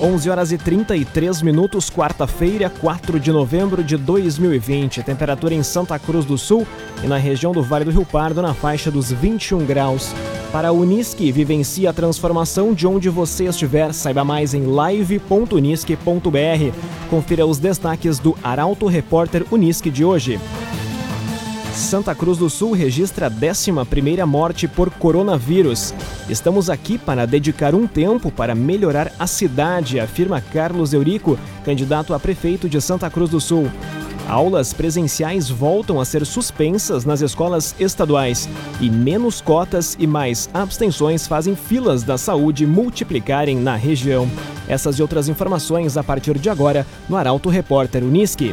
11 horas e 33 minutos, quarta-feira, 4 de novembro de 2020. Temperatura em Santa Cruz do Sul e na região do Vale do Rio Pardo na faixa dos 21 graus. Para a Unisque, vivencie a transformação de onde você estiver. Saiba mais em live.unisque.br. Confira os destaques do Arauto Repórter Unisque de hoje. Santa Cruz do Sul registra a 11ª morte por coronavírus. Estamos aqui para dedicar um tempo para melhorar a cidade, afirma Carlos Eurico, candidato a prefeito de Santa Cruz do Sul. Aulas presenciais voltam a ser suspensas nas escolas estaduais e menos cotas e mais abstenções fazem filas da saúde multiplicarem na região. Essas e outras informações a partir de agora no Arauto Repórter Uniski.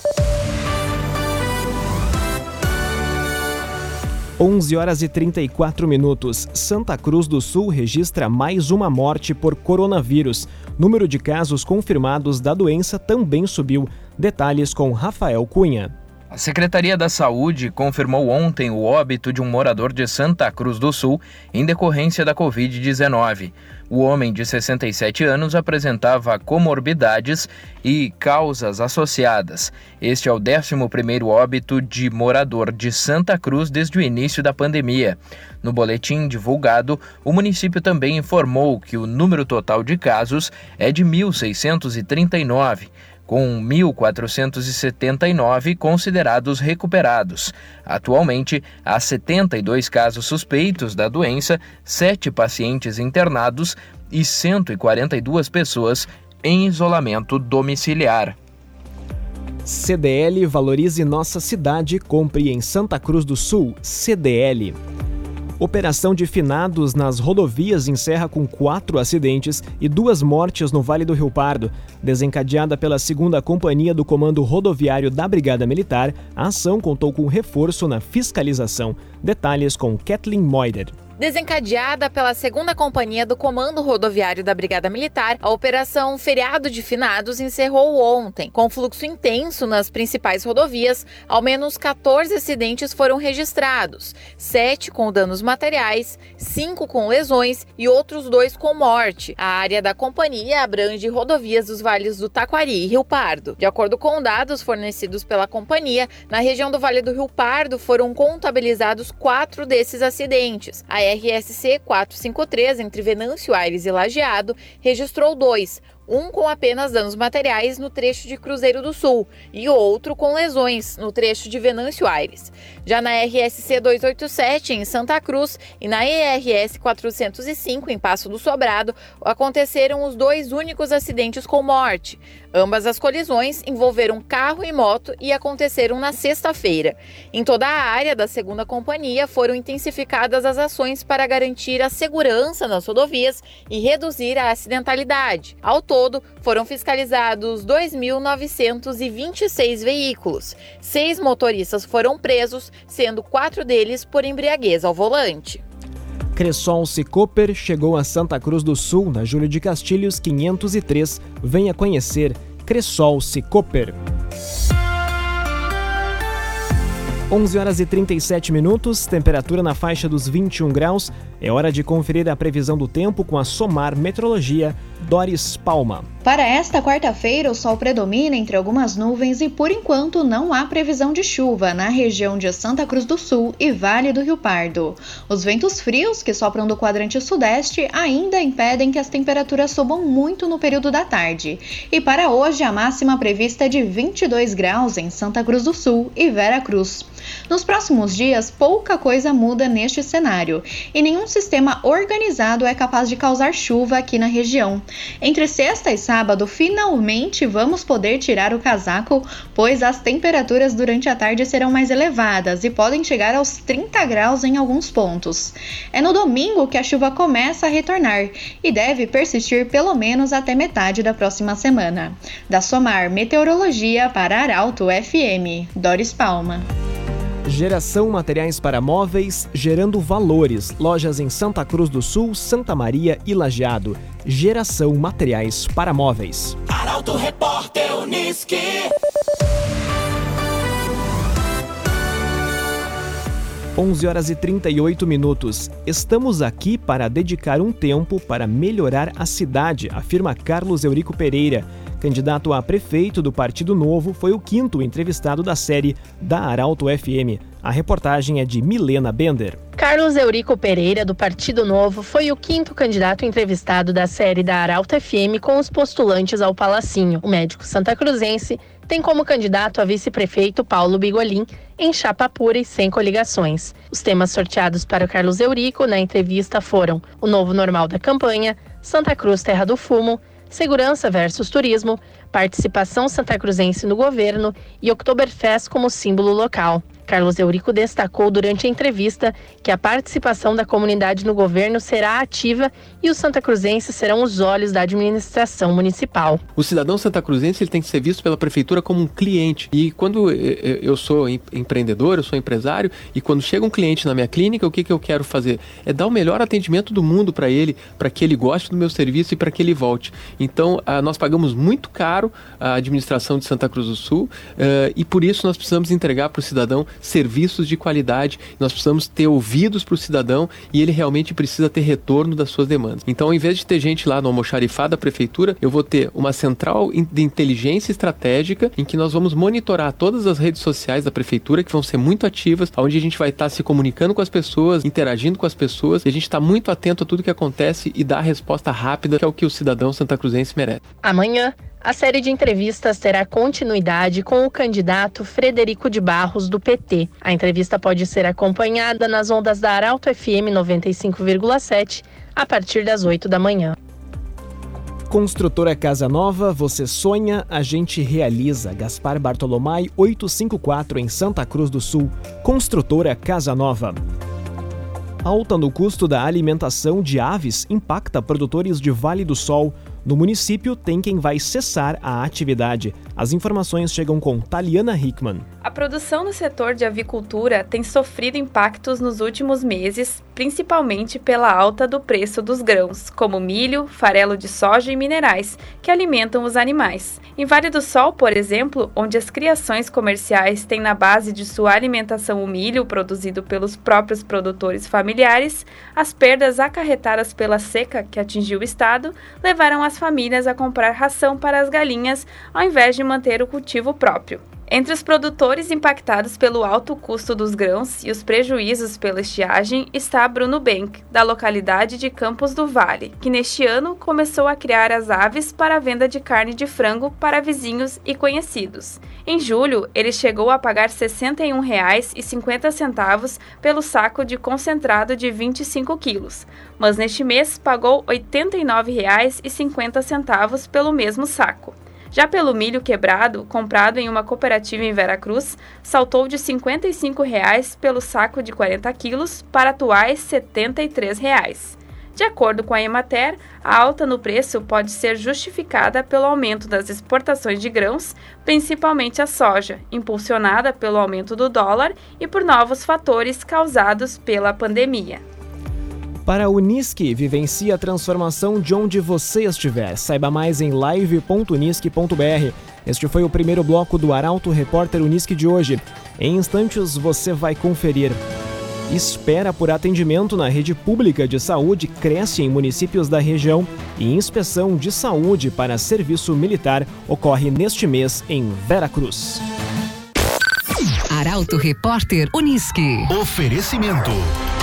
11 horas e 34 minutos. Santa Cruz do Sul registra mais uma morte por coronavírus. Número de casos confirmados da doença também subiu. Detalhes com Rafael Cunha. A Secretaria da Saúde confirmou ontem o óbito de um morador de Santa Cruz do Sul em decorrência da Covid-19. O homem de 67 anos apresentava comorbidades e causas associadas. Este é o 11º óbito de morador de Santa Cruz desde o início da pandemia. No boletim divulgado, o município também informou que o número total de casos é de 1.639 com 1.479 considerados recuperados. Atualmente, há 72 casos suspeitos da doença, 7 pacientes internados e 142 pessoas em isolamento domiciliar. CDL Valorize Nossa Cidade, compre em Santa Cruz do Sul. CDL. Operação de finados nas rodovias encerra com quatro acidentes e duas mortes no Vale do Rio Pardo. Desencadeada pela segunda companhia do Comando Rodoviário da Brigada Militar, a ação contou com reforço na fiscalização. Detalhes com Kathleen Moider. Desencadeada pela segunda companhia do Comando Rodoviário da Brigada Militar, a Operação Feriado de Finados encerrou ontem. Com fluxo intenso nas principais rodovias, ao menos 14 acidentes foram registrados, sete com danos materiais, cinco com lesões e outros dois com morte. A área da companhia abrange rodovias dos vales do Taquari e Rio Pardo. De acordo com dados fornecidos pela companhia, na região do Vale do Rio Pardo foram contabilizados quatro desses acidentes. A RSC 453, entre Venâncio Aires e Lajeado, registrou dois, um com apenas danos materiais no trecho de Cruzeiro do Sul e outro com lesões no trecho de Venâncio Aires. Já na RSC 287 em Santa Cruz e na ERS 405 em Passo do Sobrado aconteceram os dois únicos acidentes com morte. Ambas as colisões envolveram carro e moto e aconteceram na sexta-feira. Em toda a área da segunda companhia foram intensificadas as ações para garantir a segurança nas rodovias e reduzir a acidentalidade. Ao todo, foram fiscalizados 2.926 veículos. Seis motoristas foram presos, sendo quatro deles por embriaguez ao volante. Cressol Cicoper chegou a Santa Cruz do Sul, na Júlio de Castilhos 503. Venha conhecer Cressol Cicoper. 11 horas e 37 minutos, temperatura na faixa dos 21 graus. É hora de conferir a previsão do tempo com a Somar Metrologia Doris Palma. Para esta quarta-feira, o sol predomina entre algumas nuvens e, por enquanto, não há previsão de chuva na região de Santa Cruz do Sul e Vale do Rio Pardo. Os ventos frios que sopram do quadrante sudeste ainda impedem que as temperaturas subam muito no período da tarde. E para hoje, a máxima prevista é de 22 graus em Santa Cruz do Sul e Vera Cruz. Nos próximos dias, pouca coisa muda neste cenário e nenhum sistema organizado é capaz de causar chuva aqui na região. Entre sexta e sábado, finalmente vamos poder tirar o casaco, pois as temperaturas durante a tarde serão mais elevadas e podem chegar aos 30 graus em alguns pontos. É no domingo que a chuva começa a retornar e deve persistir pelo menos até metade da próxima semana. Da Somar Meteorologia para Arauto FM, Doris Palma. Geração Materiais para Móveis, gerando valores. Lojas em Santa Cruz do Sul, Santa Maria e Lajeado. Geração Materiais para Móveis. Arauto Repórter Uniski. 11 horas e 38 minutos. Estamos aqui para dedicar um tempo para melhorar a cidade, afirma Carlos Eurico Pereira. Candidato a prefeito do Partido Novo, foi o quinto entrevistado da série da Arauto FM. A reportagem é de Milena Bender. Carlos Eurico Pereira, do Partido Novo, foi o quinto candidato entrevistado da série da Arauto FM com os postulantes ao Palacinho. O médico santacruzense tem como candidato a vice-prefeito Paulo Bigolin, em chapa pura e sem coligações. Os temas sorteados para o Carlos Eurico na entrevista foram o novo normal da campanha, Santa Cruz Terra do Fumo, segurança versus turismo, participação santacruzense no governo e Oktoberfest como símbolo local. Carlos Eurico destacou durante a entrevista que a participação da comunidade no governo será ativa e os santacruzenses serão os olhos da administração municipal. O cidadão santacruzense ele tem que ser visto pela prefeitura como um cliente. E quando eu sou empreendedor, eu sou empresário, e quando chega um cliente na minha clínica, o que, que eu quero fazer? É dar o melhor atendimento do mundo para ele, para que ele goste do meu serviço e para que ele volte. Então, ah, nós pagamos muito caro a administração de Santa Cruz do Sul ah, e por isso nós precisamos entregar para o cidadão serviços de qualidade. Nós precisamos ter ouvidos para o cidadão e ele realmente precisa ter retorno das suas demandas. Então, ao invés de ter gente lá no almoxarifado da prefeitura, eu vou ter uma central de inteligência estratégica em que nós vamos monitorar todas as redes sociais da prefeitura que vão ser muito ativas, onde a gente vai estar se comunicando com as pessoas, interagindo com as pessoas, e a gente está muito atento a tudo que acontece e dar a resposta rápida que é o que o cidadão santacruzense merece. Amanhã a série de entrevistas terá continuidade com o candidato Frederico de Barros, do PT. A entrevista pode ser acompanhada nas ondas da Arauto FM 95,7 a partir das 8 da manhã. Construtora Casa Nova, você sonha, a gente realiza. Gaspar Bartolomai 854 em Santa Cruz do Sul. Construtora Casa Nova. Alta no custo da alimentação de aves impacta produtores de Vale do Sol. No município tem quem vai cessar a atividade. As informações chegam com Taliana Hickman. A produção no setor de avicultura tem sofrido impactos nos últimos meses, principalmente pela alta do preço dos grãos, como milho, farelo de soja e minerais, que alimentam os animais. Em Vale do Sol, por exemplo, onde as criações comerciais têm na base de sua alimentação o milho produzido pelos próprios produtores familiares, as perdas acarretadas pela seca que atingiu o estado levaram as famílias a comprar ração para as galinhas ao invés de manter o cultivo próprio. Entre os produtores impactados pelo alto custo dos grãos e os prejuízos pela estiagem está Bruno Bank, da localidade de Campos do Vale, que neste ano começou a criar as aves para a venda de carne de frango para vizinhos e conhecidos. Em julho, ele chegou a pagar R$ 61,50 pelo saco de concentrado de 25 quilos, mas neste mês pagou R$ 89,50 pelo mesmo saco. Já pelo milho quebrado, comprado em uma cooperativa em Veracruz, saltou de 55 reais pelo saco de 40 quilos para atuais 73 reais. De acordo com a Emater, a alta no preço pode ser justificada pelo aumento das exportações de grãos, principalmente a soja, impulsionada pelo aumento do dólar e por novos fatores causados pela pandemia. Para a Unisque, vivencie a transformação de onde você estiver. Saiba mais em live.unisque.br. Este foi o primeiro bloco do Arauto Repórter Unisque de hoje. Em instantes você vai conferir. Espera por atendimento na rede pública de saúde cresce em municípios da região e inspeção de saúde para serviço militar ocorre neste mês em Veracruz. Arauto Repórter Unisque. Oferecimento.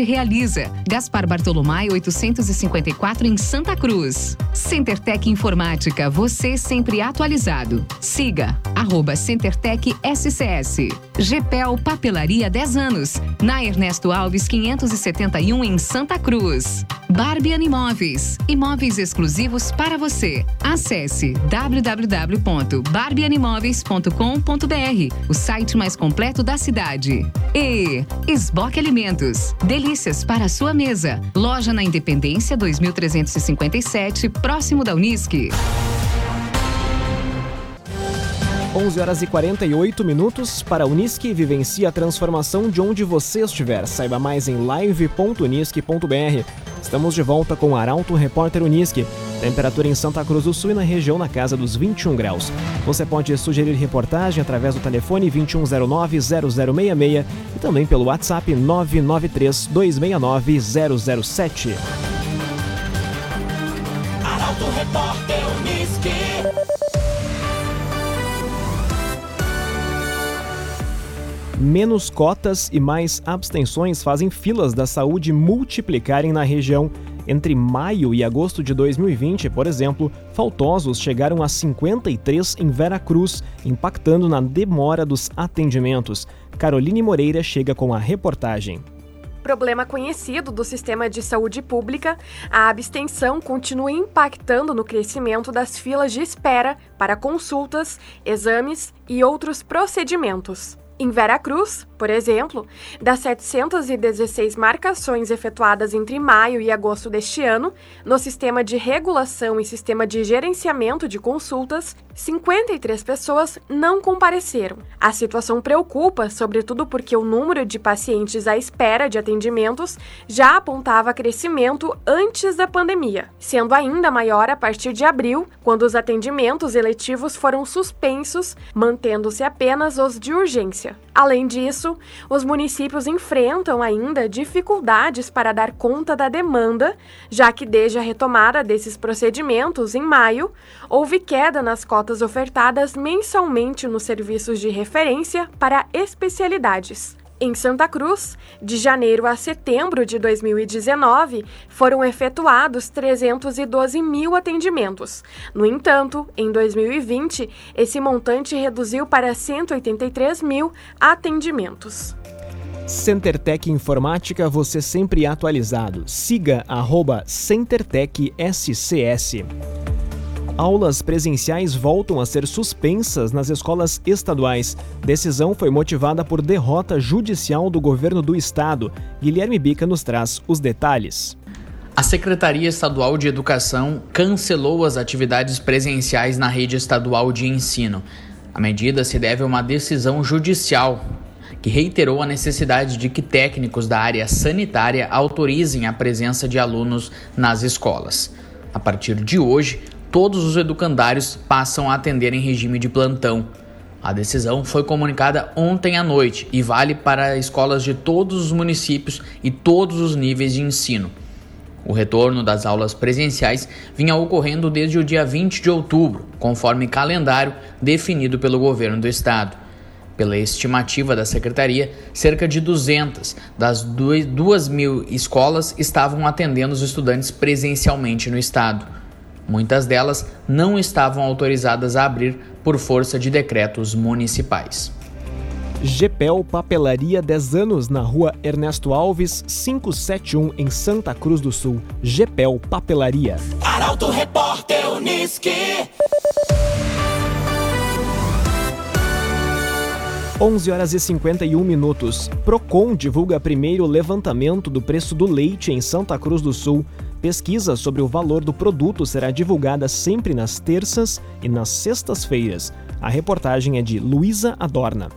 realiza. Gaspar Bartolomai 854 em Santa Cruz. CenterTech Informática, você sempre atualizado. Siga arroba CenterTech SCS. GPEL Papelaria 10 anos. Na Ernesto Alves 571 em Santa Cruz. Barbie Imóveis. Imóveis exclusivos para você. Acesse www.barbieanimóveis.com.br, o site mais completo da cidade. E Esboque Alimentos. Delícias para a sua mesa. Loja na Independência 2357, próximo da Unisque. 11 horas e 48 minutos para a Unisque vivencie a transformação de onde você estiver. Saiba mais em live.unisque.br. Estamos de volta com o Arauto Repórter Unisque. Temperatura em Santa Cruz do Sul e na região na casa dos 21 graus. Você pode sugerir reportagem através do telefone 2109-0066 e também pelo WhatsApp 993-269-007. Arauto Repórter Menos cotas e mais abstenções fazem filas da saúde multiplicarem na região. Entre maio e agosto de 2020, por exemplo, faltosos chegaram a 53 em Veracruz, impactando na demora dos atendimentos. Caroline Moreira chega com a reportagem. Problema conhecido do sistema de saúde pública, a abstenção continua impactando no crescimento das filas de espera para consultas, exames e outros procedimentos. Em Veracruz, por exemplo, das 716 marcações efetuadas entre maio e agosto deste ano, no sistema de regulação e sistema de gerenciamento de consultas, 53 pessoas não compareceram. A situação preocupa, sobretudo porque o número de pacientes à espera de atendimentos já apontava crescimento antes da pandemia, sendo ainda maior a partir de abril, quando os atendimentos eletivos foram suspensos, mantendo-se apenas os de urgência. Além disso, os municípios enfrentam ainda dificuldades para dar conta da demanda, já que desde a retomada desses procedimentos em maio, houve queda nas cotas ofertadas mensalmente nos serviços de referência para especialidades. Em Santa Cruz, de janeiro a setembro de 2019, foram efetuados 312 mil atendimentos. No entanto, em 2020, esse montante reduziu para 183 mil atendimentos. CenterTech Informática, você sempre atualizado. Siga arroba CenterTech SCS. Aulas presenciais voltam a ser suspensas nas escolas estaduais. Decisão foi motivada por derrota judicial do governo do estado. Guilherme Bica nos traz os detalhes. A Secretaria Estadual de Educação cancelou as atividades presenciais na rede estadual de ensino. A medida se deve a uma decisão judicial que reiterou a necessidade de que técnicos da área sanitária autorizem a presença de alunos nas escolas. A partir de hoje, todos os educandários passam a atender em regime de plantão. A decisão foi comunicada ontem à noite e vale para escolas de todos os municípios e todos os níveis de ensino. O retorno das aulas presenciais vinha ocorrendo desde o dia 20 de outubro, conforme calendário definido pelo governo do estado. Pela estimativa da secretaria, cerca de 200 das 2 mil escolas estavam atendendo os estudantes presencialmente no estado. Muitas delas não estavam autorizadas a abrir por força de decretos municipais. GPEL Papelaria 10 anos na rua Ernesto Alves, 571 em Santa Cruz do Sul. GPEL Papelaria. Arauto Repórter Unisque. 11 horas e 51 minutos. Procon divulga primeiro levantamento do preço do leite em Santa Cruz do Sul. Pesquisa sobre o valor do produto será divulgada sempre nas terças e nas sextas-feiras. A reportagem é de Luísa Adorna.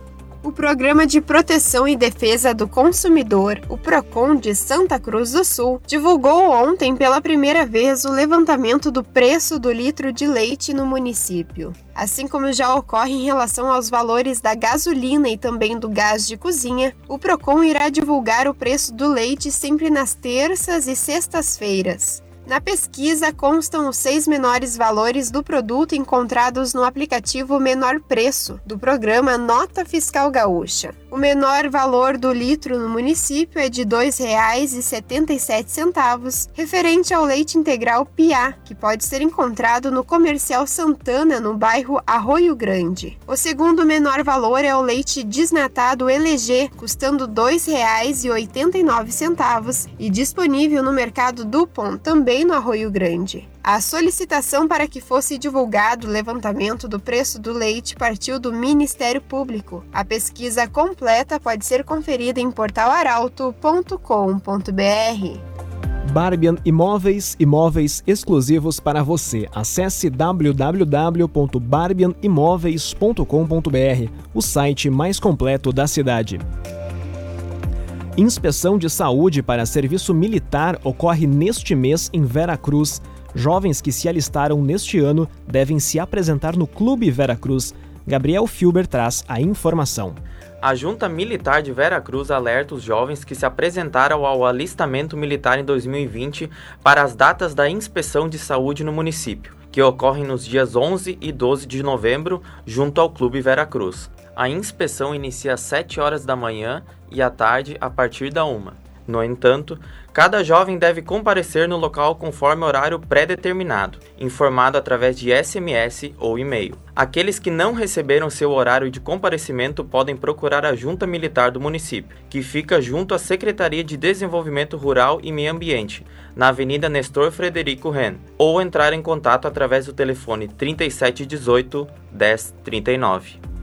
O Programa de Proteção e Defesa do Consumidor, o PROCON de Santa Cruz do Sul, divulgou ontem pela primeira vez o levantamento do preço do litro de leite no município. Assim como já ocorre em relação aos valores da gasolina e também do gás de cozinha, o PROCON irá divulgar o preço do leite sempre nas terças e sextas-feiras. Na pesquisa constam os seis menores valores do produto encontrados no aplicativo Menor Preço do programa Nota Fiscal Gaúcha. O menor valor do litro no município é de R$ 2,77, referente ao leite integral Piá, que pode ser encontrado no Comercial Santana, no bairro Arroio Grande. O segundo menor valor é o leite desnatado LG, custando R$ 2,89 e disponível no mercado Dupont, também no Arroio Grande. A solicitação para que fosse divulgado o levantamento do preço do leite partiu do Ministério Público. A pesquisa completa pode ser conferida em portalaralto.com.br. Barbian Imóveis, imóveis exclusivos para você. Acesse www.barbianimoveis.com.br, o site mais completo da cidade. Inspeção de saúde para serviço militar ocorre neste mês em Vera Cruz. Jovens que se alistaram neste ano devem se apresentar no Clube Veracruz. Gabriel Filber traz a informação. A Junta Militar de Vera Cruz alerta os jovens que se apresentaram ao alistamento militar em 2020 para as datas da inspeção de saúde no município, que ocorrem nos dias 11 e 12 de novembro, junto ao Clube Vera Cruz. A inspeção inicia às 7 horas da manhã e à tarde a partir da 1. No entanto, cada jovem deve comparecer no local conforme horário pré-determinado, informado através de SMS ou e-mail. Aqueles que não receberam seu horário de comparecimento podem procurar a Junta Militar do município, que fica junto à Secretaria de Desenvolvimento Rural e Meio Ambiente, na Avenida Nestor Frederico Ren, ou entrar em contato através do telefone 3718 1039.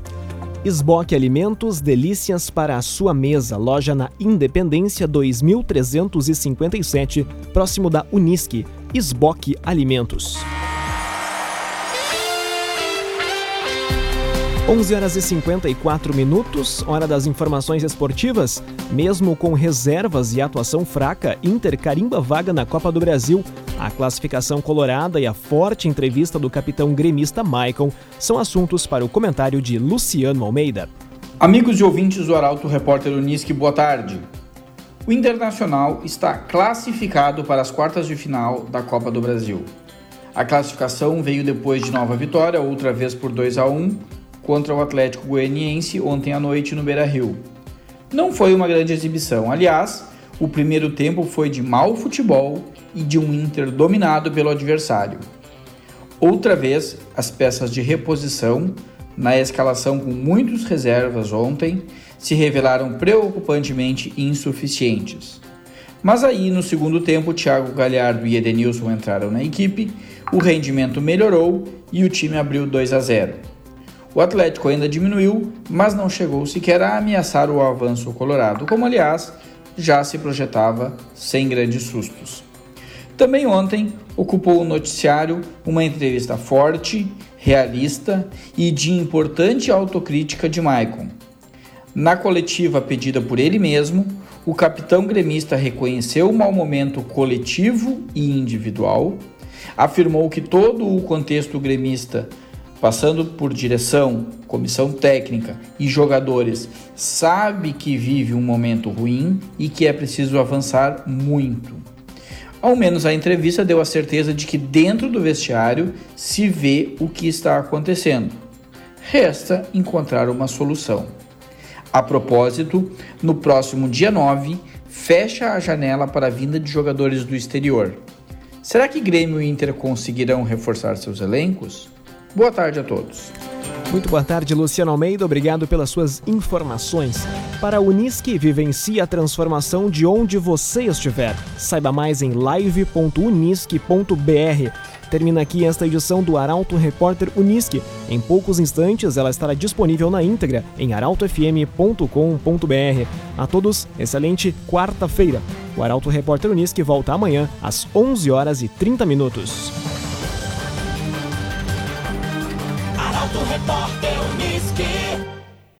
Esboque Alimentos, delícias para a sua mesa. Loja na Independência 2357, próximo da Unisque. Esboque Alimentos. 11 horas e 54 minutos, hora das informações esportivas. Mesmo com reservas e atuação fraca, Inter carimba vaga na Copa do Brasil. A classificação colorada e a forte entrevista do capitão gremista Maicon são assuntos para o comentário de Luciano Almeida. Amigos e ouvintes do Arauto Repórter Unisque, boa tarde. O Internacional está classificado para as quartas de final da Copa do Brasil. A classificação veio depois de nova vitória, outra vez por 2 a 1 contra o Atlético Goianiense ontem à noite no Beira-Rio. Não foi uma grande exibição, aliás, o primeiro tempo foi de mau futebol e de um Inter dominado pelo adversário. Outra vez, as peças de reposição, na escalação com muitos reservas ontem, se revelaram preocupantemente insuficientes. Mas aí, no segundo tempo, Thiago Galhardo e Edenilson entraram na equipe, o rendimento melhorou e o time abriu 2 a 0. O Atlético ainda diminuiu, mas não chegou sequer a ameaçar o avanço colorado, como aliás já se projetava sem grandes sustos. Também ontem ocupou o noticiário uma entrevista forte, realista e de importante autocrítica de Maicon. Na coletiva pedida por ele mesmo, o capitão gremista reconheceu o mau momento coletivo e individual, afirmou que todo o contexto gremista passando por direção, comissão técnica e jogadores, sabe que vive um momento ruim e que é preciso avançar muito. Ao menos a entrevista deu a certeza de que dentro do vestiário se vê o que está acontecendo. Resta encontrar uma solução. A propósito, no próximo dia 9, fecha a janela para a vinda de jogadores do exterior. Será que Grêmio e Inter conseguirão reforçar seus elencos? Boa tarde a todos. Muito boa tarde, Luciano Almeida. Obrigado pelas suas informações. Para a Unisque, vivencie a transformação de onde você estiver. Saiba mais em live.unisque.br. Termina aqui esta edição do Arauto Repórter Unisque. Em poucos instantes, ela estará disponível na íntegra em arautofm.com.br. A todos, excelente quarta-feira. O Arauto Repórter Unisque volta amanhã às 11 horas e 30 minutos.